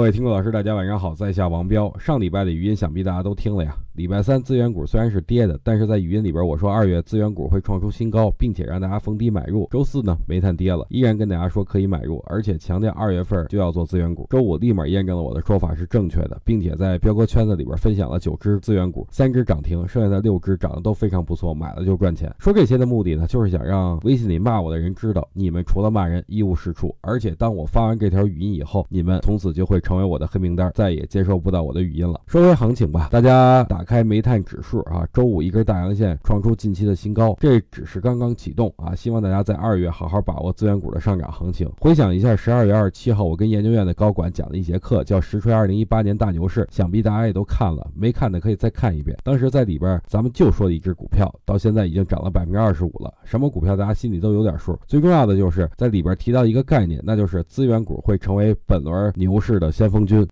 各位听众老师，大家晚上好，在下王彪。上礼拜的语音想必大家都听了呀。礼拜三资源股虽然是跌的，但是在语音里边我说二月资源股会创出新高，并且让大家逢低买入。周四呢，煤炭跌了，依然跟大家说可以买入，而且强调二月份就要做资源股。周五立马验证了我的说法是正确的，并且在彪哥圈子里边分享了九只资源股，三只涨停，剩下的六只涨得都非常不错，买了就赚钱。说这些的目的呢，就是想让微信里骂我的人知道，你们除了骂人一无是处。而且当我发完这条语音以后，你们从此就会。成为我的黑名单，再也接收不到我的语音了。说回行情吧，大家打打开煤炭指数啊，周五一根大阳线创出近期的新高，这只是刚刚启动啊。希望大家在二月好好把握资源股的上涨行情。回想一下十二月二十七号，我跟研究院的高管讲了一节课，叫《实锤二零一八年大牛市》，想必大家也都看了，没看的可以再看一遍。当时在里边，咱们就说了一只股票，到现在已经涨了百分之二十五了。什么股票，大家心里都有点数。最重要的就是在里边提到一个概念，那就是资源股会成为本轮牛市的。先锋军。